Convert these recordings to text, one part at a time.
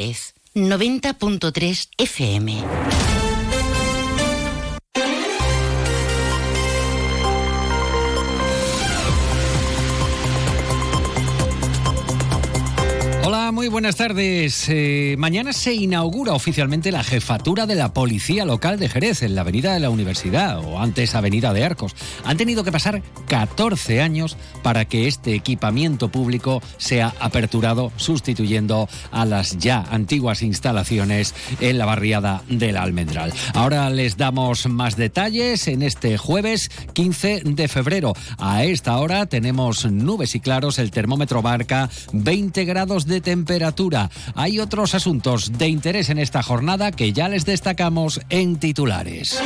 Es 90.3 FM. Buenas tardes. Eh, mañana se inaugura oficialmente la jefatura de la Policía Local de Jerez en la Avenida de la Universidad, o antes Avenida de Arcos. Han tenido que pasar 14 años para que este equipamiento público sea aperturado, sustituyendo a las ya antiguas instalaciones en la barriada del Almendral. Ahora les damos más detalles en este jueves 15 de febrero. A esta hora tenemos nubes y claros, el termómetro marca 20 grados de temperatura. Hay otros asuntos de interés en esta jornada que ya les destacamos en titulares.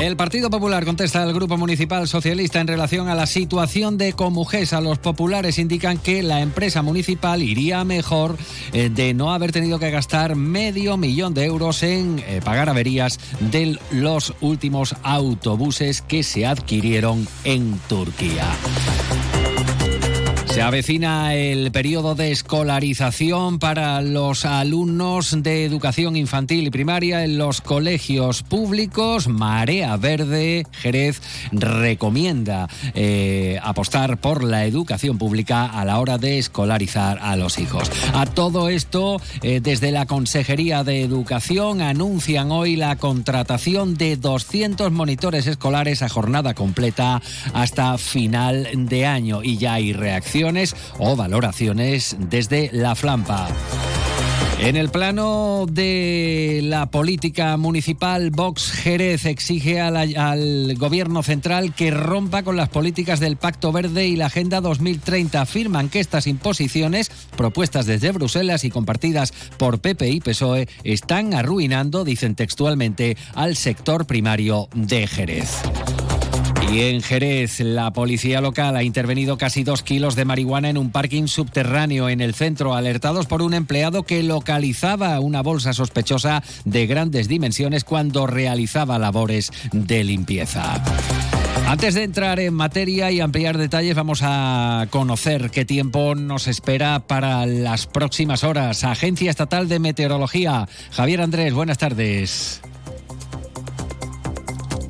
El Partido Popular contesta al Grupo Municipal Socialista en relación a la situación de A Los populares indican que la empresa municipal iría mejor eh, de no haber tenido que gastar medio millón de euros en eh, pagar averías de los últimos autobuses que se adquirieron en Turquía. Se avecina el periodo de escolarización para los alumnos de educación infantil y primaria en los colegios públicos. Marea Verde Jerez recomienda eh, apostar por la educación pública a la hora de escolarizar a los hijos. A todo esto, eh, desde la Consejería de Educación anuncian hoy la contratación de 200 monitores escolares a jornada completa hasta final de año y ya hay o valoraciones desde la Flampa. En el plano de la política municipal, Vox Jerez exige al gobierno central que rompa con las políticas del Pacto Verde y la Agenda 2030. Afirman que estas imposiciones, propuestas desde Bruselas y compartidas por PP y PSOE, están arruinando, dicen textualmente, al sector primario de Jerez. Y en Jerez, la policía local ha intervenido casi dos kilos de marihuana en un parking subterráneo en el centro, alertados por un empleado que localizaba una bolsa sospechosa de grandes dimensiones cuando realizaba labores de limpieza. Antes de entrar en materia y ampliar detalles, vamos a conocer qué tiempo nos espera para las próximas horas. Agencia Estatal de Meteorología. Javier Andrés, buenas tardes.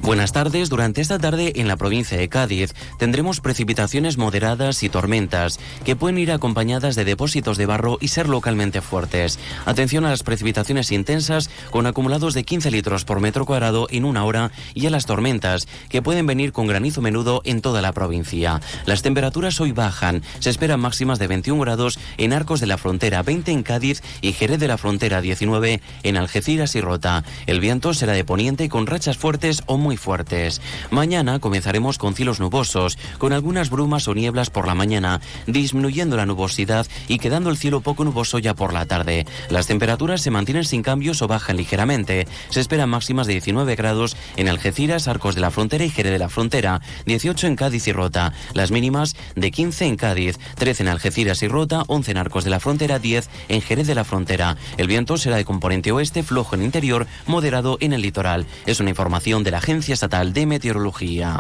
Buenas tardes. Durante esta tarde en la provincia de Cádiz tendremos precipitaciones moderadas y tormentas que pueden ir acompañadas de depósitos de barro y ser localmente fuertes. Atención a las precipitaciones intensas con acumulados de 15 litros por metro cuadrado en una hora y a las tormentas que pueden venir con granizo menudo en toda la provincia. Las temperaturas hoy bajan. Se esperan máximas de 21 grados en Arcos de la Frontera, 20 en Cádiz y Jerez de la Frontera, 19 en Algeciras y Rota. El viento será de poniente con rachas fuertes o muy fuertes. Mañana comenzaremos con cielos nubosos, con algunas brumas o nieblas por la mañana, disminuyendo la nubosidad y quedando el cielo poco nuboso ya por la tarde. Las temperaturas se mantienen sin cambios o bajan ligeramente. Se esperan máximas de 19 grados en Algeciras, Arcos de la Frontera y Jerez de la Frontera, 18 en Cádiz y Rota. Las mínimas de 15 en Cádiz, 13 en Algeciras y Rota, 11 en Arcos de la Frontera, 10 en Jerez de la Frontera. El viento será de componente oeste, flojo en interior, moderado en el litoral. Es una información de la agencia Estatal de Meteorología.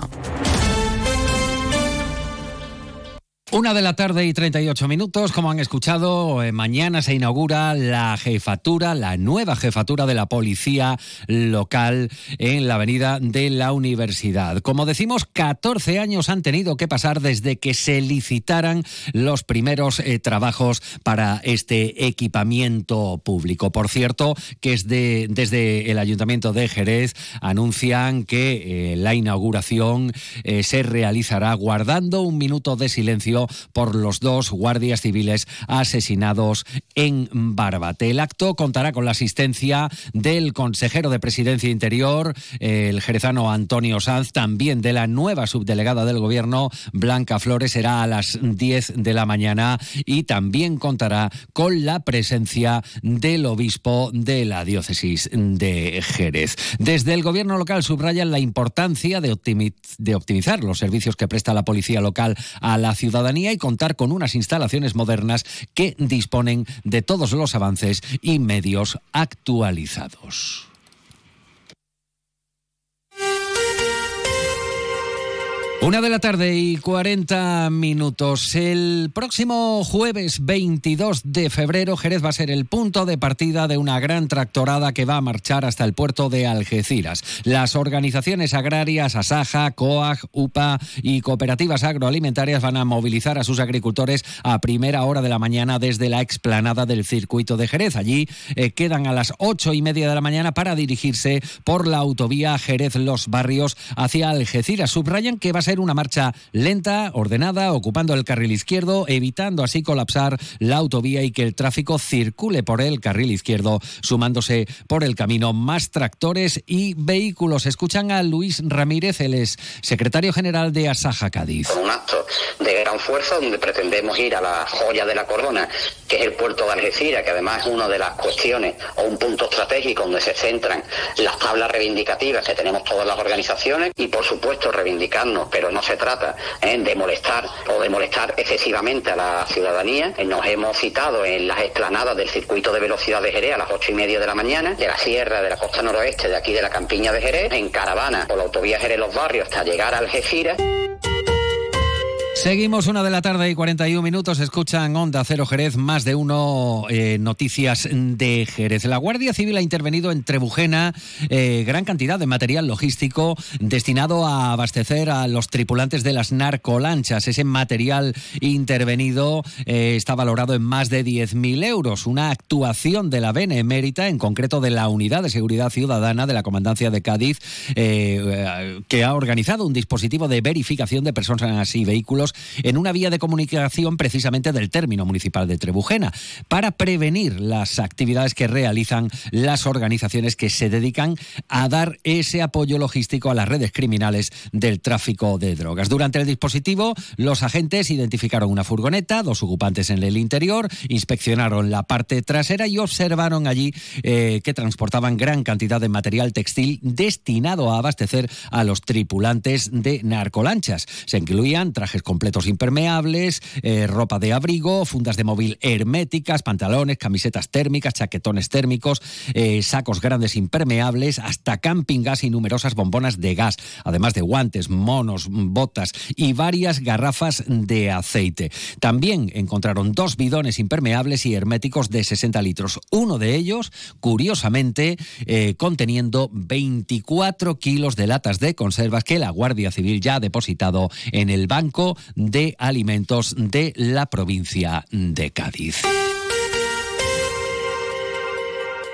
Una de la tarde y 38 minutos, como han escuchado, eh, mañana se inaugura la jefatura, la nueva jefatura de la policía local en la avenida de la universidad. Como decimos, 14 años han tenido que pasar desde que se licitaran los primeros eh, trabajos para este equipamiento público. Por cierto, que es de, desde el Ayuntamiento de Jerez anuncian que eh, la inauguración se realizará guardando un minuto de silencio por los dos guardias civiles asesinados en Barbate. El acto contará con la asistencia del consejero de Presidencia Interior, el jerezano Antonio Sanz, también de la nueva subdelegada del Gobierno, Blanca Flores, será a las 10 de la mañana y también contará con la presencia del obispo de la diócesis de Jerez. Desde el Gobierno local subrayan la importancia de optimizar los servicios que presta la policía local a la ciudadanía y contar con unas instalaciones modernas que disponen de todos los avances y medios actualizados. Una de la tarde y 40 minutos. El próximo jueves 22 de febrero, Jerez va a ser el punto de partida de una gran tractorada que va a marchar hasta el puerto de Algeciras. Las organizaciones agrarias Asaja, COAG, UPA y cooperativas agroalimentarias van a movilizar a sus agricultores a primera hora de la mañana desde la explanada del circuito de Jerez. Allí eh, quedan a las ocho y media de la mañana para dirigirse por la autovía Jerez-Los Barrios hacia Algeciras. Subrayan que va a ser una marcha lenta, ordenada, ocupando el carril izquierdo, evitando así colapsar la autovía y que el tráfico circule por el carril izquierdo, sumándose por el camino más tractores y vehículos. Escuchan a Luis Ramírez, el es secretario general de Asaja Cádiz. Un acto de gran fuerza donde pretendemos ir a la joya de la corona, que es el puerto de Algeciras, que además es una de las cuestiones o un punto estratégico donde se centran las tablas reivindicativas que tenemos todas las organizaciones y por supuesto reivindicarnos, pero no se trata ¿eh? de molestar o de molestar excesivamente a la ciudadanía. Eh, nos hemos citado en las explanadas del circuito de velocidad de Jerez a las ocho y media de la mañana, de la sierra de la costa noroeste de aquí de la campiña de Jerez, en caravana por la autovía Jerez Los Barrios hasta llegar a Algeciras. Seguimos una de la tarde y 41 minutos. Escuchan Onda Cero Jerez, más de uno eh, noticias de Jerez. La Guardia Civil ha intervenido en Trebujena eh, gran cantidad de material logístico destinado a abastecer a los tripulantes de las narcolanchas. Ese material intervenido eh, está valorado en más de 10.000 euros. Una actuación de la Benemérita, en concreto de la Unidad de Seguridad Ciudadana de la Comandancia de Cádiz, que ha organizado un dispositivo de verificación de personas y vehículos en una vía de comunicación precisamente del término municipal de Trebujena, para prevenir las actividades que realizan las organizaciones que se dedican a dar ese apoyo logístico a las redes criminales del tráfico de drogas. Durante el dispositivo, los agentes identificaron una furgoneta, dos ocupantes en el interior, inspeccionaron la parte trasera y observaron allí eh, que transportaban gran cantidad de material textil destinado a abastecer a los tripulantes de narcolanchas. Se incluían trajes completos impermeables, eh, ropa de abrigo, fundas de móvil herméticas, pantalones, camisetas térmicas, chaquetones térmicos, eh, sacos grandes impermeables, hasta camping gas y numerosas bombonas de gas, además de guantes, monos, botas y varias garrafas de aceite. También encontraron dos bidones impermeables y herméticos de 60 litros. Uno de ellos, curiosamente, eh, conteniendo 24 kilos de latas de conservas que la Guardia Civil ya ha depositado en el Banco de Alimentos de la provincia de Cádiz.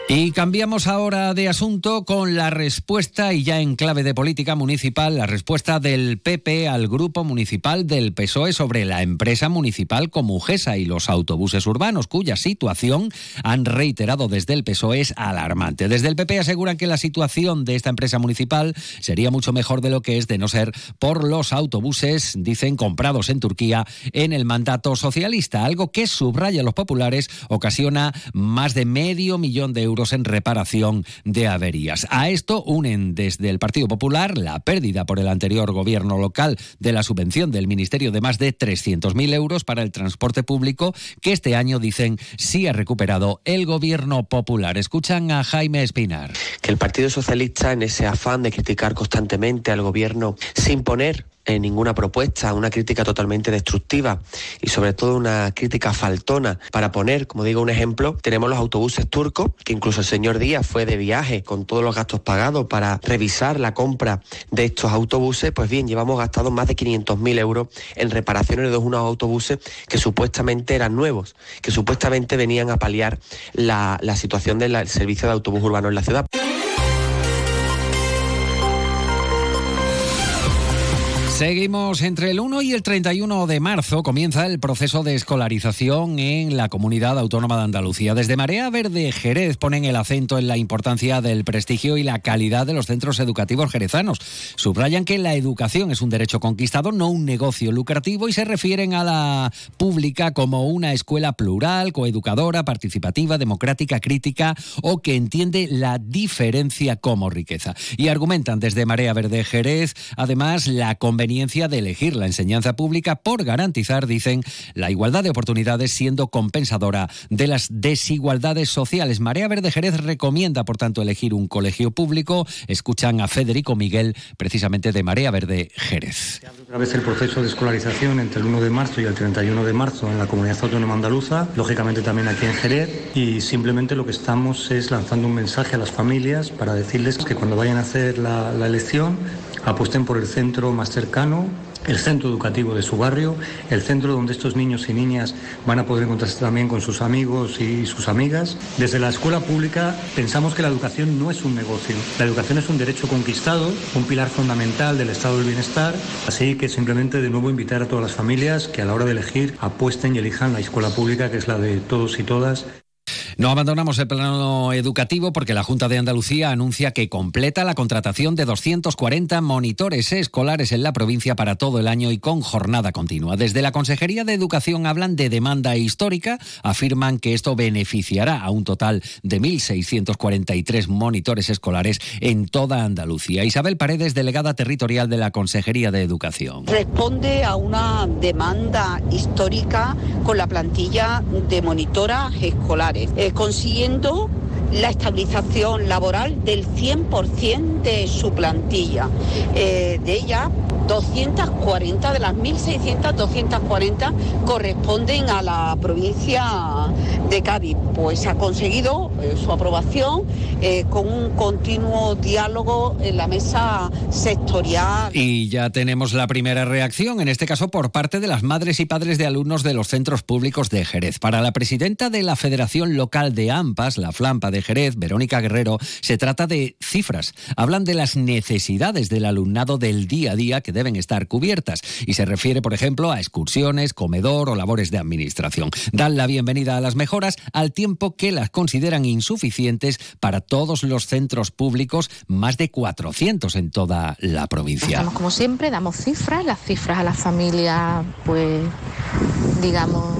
Y cambiamos ahora de asunto con la respuesta, y ya en clave de política municipal, la respuesta del PP al grupo municipal del PSOE sobre la empresa municipal Comujesa y los autobuses urbanos, cuya situación han reiterado desde el PSOE es alarmante. Desde el PP aseguran que la situación de esta empresa municipal sería mucho mejor de lo que es de no ser por los autobuses, dicen, comprados en Turquía en el mandato socialista, algo que subraya los populares ocasiona más de medio millón de euros en reparación de averías. A esto unen desde el Partido Popular la pérdida por el anterior gobierno local de la subvención del Ministerio de más de 300.000 euros para el transporte público que este año dicen sí ha recuperado el gobierno popular. Escuchan a Jaime Espinar. Que el Partido Socialista en ese afán de criticar constantemente al gobierno sin poner en ninguna propuesta, una crítica totalmente destructiva y sobre todo una crítica faltona. Para poner, como digo, un ejemplo, tenemos los autobuses turcos, que incluso el señor Díaz fue de viaje con todos los gastos pagados para revisar la compra de estos autobuses. Pues bien, llevamos gastado más de 500.000 euros en reparaciones de unos autobuses que supuestamente eran nuevos, que supuestamente venían a paliar la, la situación del servicio de autobús urbano en la ciudad. Seguimos entre el 1 y el 31 de marzo comienza el proceso de escolarización en la comunidad autónoma de Andalucía. Desde Marea Verde Jerez ponen el acento en la importancia del prestigio y la calidad de los centros educativos jerezanos. Subrayan que la educación es un derecho conquistado, no un negocio lucrativo y se refieren a la pública como una escuela plural, coeducadora, participativa, democrática, crítica o que entiende la diferencia como riqueza. Y argumentan desde Marea Verde Jerez, además, la conveniencia de elegir la enseñanza pública por garantizar, dicen, la igualdad de oportunidades siendo compensadora de las desigualdades sociales. Marea Verde Jerez recomienda, por tanto, elegir un colegio público. Escuchan a Federico Miguel, precisamente de Marea Verde Jerez. Otra vez el proceso de escolarización entre el 1 de marzo y el 31 de marzo en la comunidad autónoma andaluza, lógicamente también aquí en Jerez, y simplemente lo que estamos es lanzando un mensaje a las familias para decirles que cuando vayan a hacer la elección apuesten por el centro más cercano el centro educativo de su barrio, el centro donde estos niños y niñas van a poder encontrarse también con sus amigos y sus amigas. Desde la escuela pública pensamos que la educación no es un negocio, la educación es un derecho conquistado, un pilar fundamental del estado del bienestar, así que simplemente de nuevo invitar a todas las familias que a la hora de elegir apuesten y elijan la escuela pública, que es la de todos y todas. No abandonamos el plano educativo porque la Junta de Andalucía anuncia que completa la contratación de 240 monitores escolares en la provincia para todo el año y con jornada continua. Desde la Consejería de Educación hablan de demanda histórica, afirman que esto beneficiará a un total de 1.643 monitores escolares en toda Andalucía. Isabel Paredes, delegada territorial de la Consejería de Educación. Responde a una demanda histórica con la plantilla de monitoras escolares consiguiendo la estabilización laboral del 100% de su plantilla. Eh, de ella, 240 de las 1.600, 240 corresponden a la provincia de Cádiz. Pues ha conseguido eh, su aprobación eh, con un continuo diálogo en la mesa sectorial. Y ya tenemos la primera reacción, en este caso por parte de las madres y padres de alumnos de los centros públicos de Jerez. Para la presidenta de la Federación Local de AMPAS, la Flampa de Jerez, Verónica Guerrero, se trata de cifras. Hablan de las necesidades del alumnado del día a día que deben estar cubiertas y se refiere, por ejemplo, a excursiones, comedor o labores de administración. Dan la bienvenida a las mejoras al tiempo que las consideran insuficientes para todos los centros públicos, más de 400 en toda la provincia. Como siempre, damos cifras, las cifras a las familias, pues digamos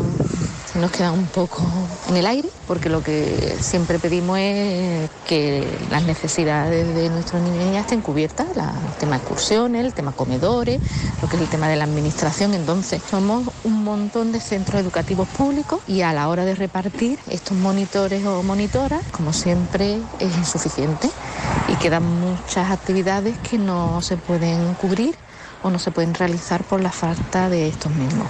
nos quedan un poco en el aire, porque lo que siempre pedimos es que las necesidades de nuestros niños y niñas estén cubiertas, el tema excursiones, el tema comedores, lo que es el tema de la administración. Entonces, somos un montón de centros educativos públicos y a la hora de repartir estos monitores o monitoras, como siempre, es insuficiente y quedan muchas actividades que no se pueden cubrir o no se pueden realizar por la falta de estos mismos.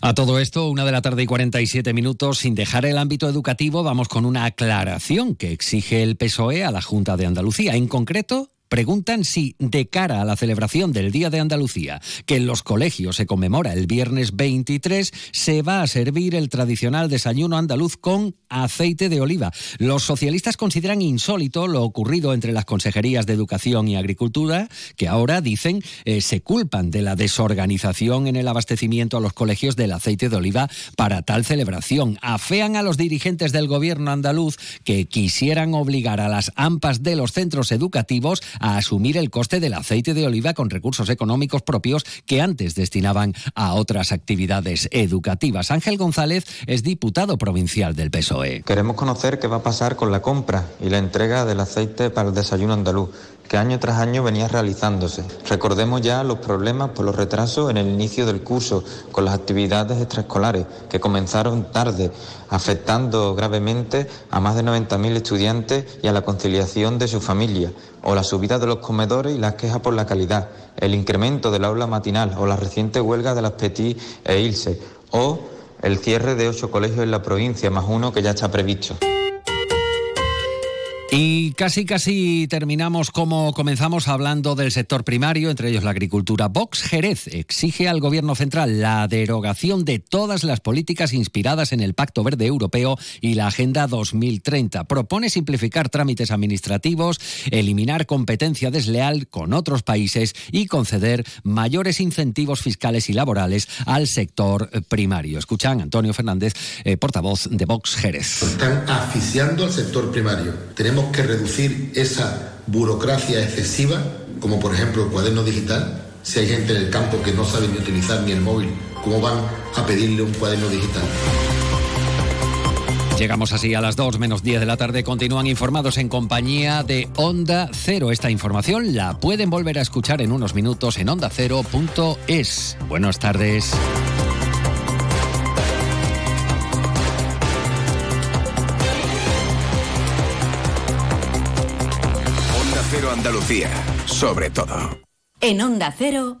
A todo esto, una de la tarde y 47 minutos, sin dejar el ámbito educativo, vamos con una aclaración que exige el PSOE a la Junta de Andalucía. En concreto, preguntan si, de cara a la celebración del Día de Andalucía, que en los colegios se conmemora el viernes 23, se va a servir el tradicional desayuno andaluz con aceite de oliva. Los socialistas consideran insólito lo ocurrido entre las consejerías de Educación y Agricultura, que ahora dicen eh, se culpan de la desorganización en el abastecimiento a los colegios del aceite de oliva para tal celebración. Afean a los dirigentes del gobierno andaluz que quisieran obligar a las AMPAs de los centros educativos a asumir el coste del aceite de oliva con recursos económicos propios que antes destinaban a otras actividades educativas. Ángel González es diputado provincial del PSOE. Queremos conocer qué va a pasar con la compra y la entrega del aceite para el desayuno andaluz que año tras año venía realizándose. Recordemos ya los problemas por los retrasos en el inicio del curso con las actividades extraescolares que comenzaron tarde, afectando gravemente a más de 90.000 estudiantes y a la conciliación de su familia, o la subida de los comedores y las quejas por la calidad, el incremento del aula matinal o la reciente huelga de las Petit e Ilse, o el cierre de ocho colegios en la provincia, más uno que ya está previsto. Y casi casi terminamos como comenzamos hablando del sector primario, entre ellos la agricultura. Vox Jerez exige al gobierno central la derogación de todas las políticas inspiradas en el Pacto Verde Europeo y la Agenda 2030. Propone simplificar trámites administrativos, eliminar competencia desleal con otros países y conceder mayores incentivos fiscales y laborales al sector primario. Escuchan Antonio Fernández, eh, portavoz de Vox Jerez. Están asfixiando al sector primario. Tenemos que reducir esa burocracia excesiva, como por ejemplo el cuaderno digital. Si hay gente en el campo que no sabe ni utilizar ni el móvil, ¿cómo van a pedirle un cuaderno digital? Llegamos así a las 2 menos 10 de la tarde. Continúan informados en compañía de Onda Cero. Esta información la pueden volver a escuchar en unos minutos en ondacero.es. Buenas tardes. Andalucía, sobre todo. En Onda Cero.